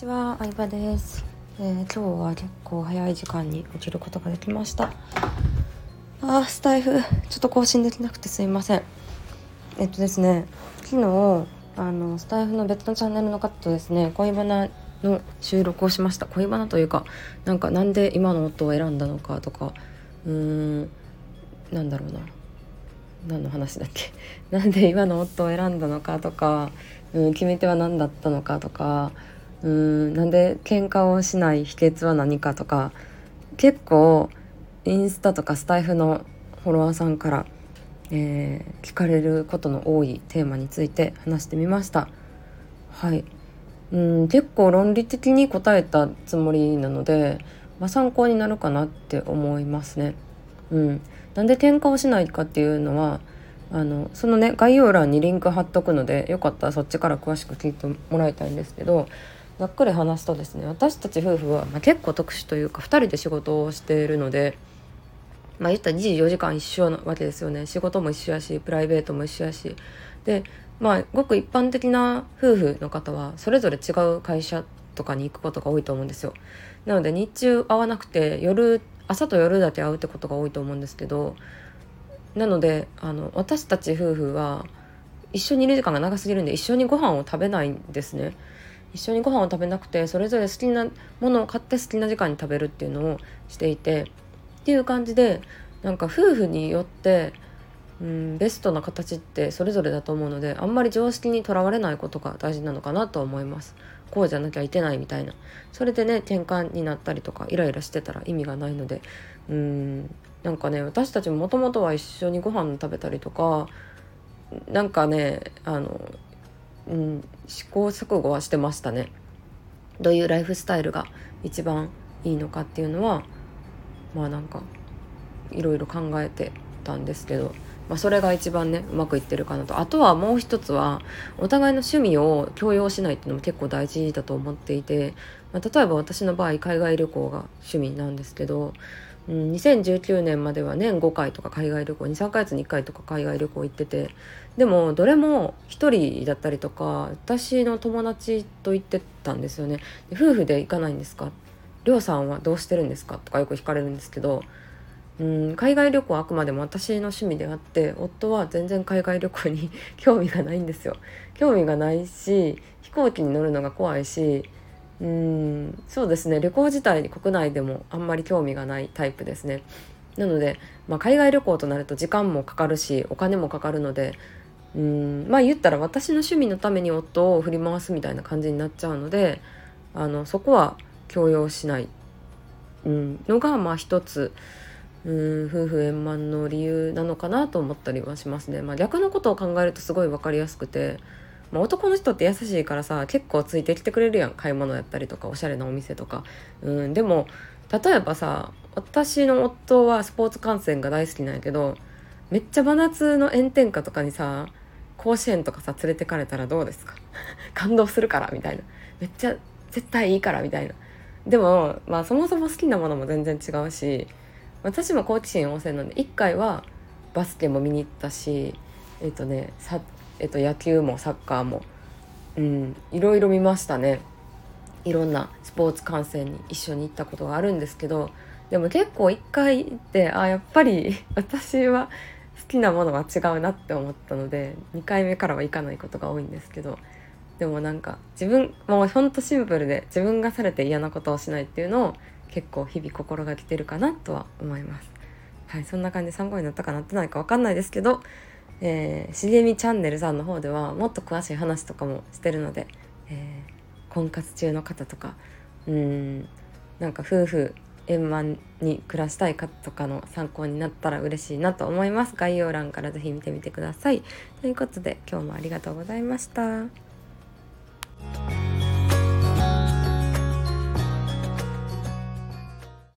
ちは、相葉です、えー、今日は結構早い時間に起きることができました。あスタイフちょっと更新できなくてすいません。えっとですね昨日あのスタイフの別のチャンネルの方とですね恋バナの収録をしました。恋バナというかなんかなんで今の音を選んだのかとかうーんなんだろうな。何の話だっけ？なんで今の夫を選んだのかとか、うん、決め手は何だったのかとかうんなんで喧嘩をしない秘訣は何かとか結構インスタとかスタイフのフォロワーさんから、えー、聞かれることの多いテーマについて話してみました。はい。うん結構論理的に答えたつもりなので、まあ、参考になるかなって思いますね。うん。なんで喧嘩をしないかっていうのはあのそのね概要欄にリンク貼っとくのでよかったらそっちから詳しく聞いてもらいたいんですけどざっくり話すとですね私たち夫婦は、まあ、結構特殊というか2人で仕事をしているのでまあ言ったら24時間一緒なわけですよね。仕事も一緒やしプライベートも一緒やし。でまあごく一般的な夫婦の方はそれぞれ違う会社とかに行くことが多いと思うんですよ。なので日中会わなくて夜朝と夜だけ会うってことが多いと思うんですけどなのであの私たち夫婦は一緒にいる時間が長すぎるんで一緒にご飯を食べないんですね。一緒にご飯を食べなくてそれぞれ好きなものを買って好きな時間に食べるっていうのをしていてっていう感じでなんか夫婦によってうんベストな形ってそれぞれだと思うのであんまり常識にとらわれないことが大事なのかなと思います。こうじゃなきゃいけないみたいな。それでね転換になったりとかイライラしてたら意味がないのでうんなんかね私たちももともとは一緒にご飯食べたりとかなんかねあのうん、試行錯誤はしてましたね。どういうライフスタイルが一番いいのかっていうのはまあなんかいろいろ考えてたんですけど、まあ、それが一番ねうまくいってるかなとあとはもう一つはお互いの趣味を強要しないっていうのも結構大事だと思っていて、まあ、例えば私の場合海外旅行が趣味なんですけどうん、2019年までは年5回とか海外旅行23ヶ月に1回とか海外旅行行ってて。でもどれも1人だったりとか私の友達と行ってたんですよね。夫婦で行かないんですか？りょうさんはどうしてるんですか？とかよく聞かれるんですけど。うん海外旅行はあくまでも私の趣味であって夫は全然海外旅行に 興味がないんですよ。興味がないし飛行機に乗るのが怖いしうん。そうですね。旅行自体に国内でもあんまり興味がないタイプですね。なので、まあ、海外旅行となると時間もかかるしお金もかかるのでうん。まあ言ったら私の趣味のために夫を振り回すみたいな感じになっちゃうのであのそこは強要しない、うん、のがまあ一つうん。夫婦円満の理由なのかなと思ったりはしますね。まあ、逆のことを考えるとすごい分かりやすくてまあ、男の人って優しいからさ結構ついてきてくれるやん。買い物やったりとかおしゃれなお店とか。うんでも例えばさ私の夫はスポーツ観戦が大好きなんやけどめっちゃ真夏の炎天下とかにさ甲子園とかさ連れてかれたらどうですか？感動するからみたいな。めっちゃ絶対いいからみたいな。でもまあそもそも好きなものも全然違うし私も好奇心旺盛なんで1回はバスケも見に行ったしえっ、ー、とねえっと、野球もサッカーも、うん、いろいろ見ましたね。いろんなスポーツ観戦に一緒に行ったことがあるんですけどでも結構1回行ってあやっぱり 私は好きなものは違うなって思ったので2回目からは行かないことが多いんですけどでもなんか自分もうほんとシンプルで自分がされて嫌なことをしないっていうのを結構日々心がけてるかなとは思います。はい、そんな感じで参考になったかなってないか分かんないですけどえー、しげみチャンネルさんの方ではもっと詳しい話とかもしてるので、えー、婚活中の方とかうんなんか夫婦円満に暮らしたい方とかの参考になったら嬉しいなと思います概要欄から是非見てみてくださいということで今日もありがとうございました。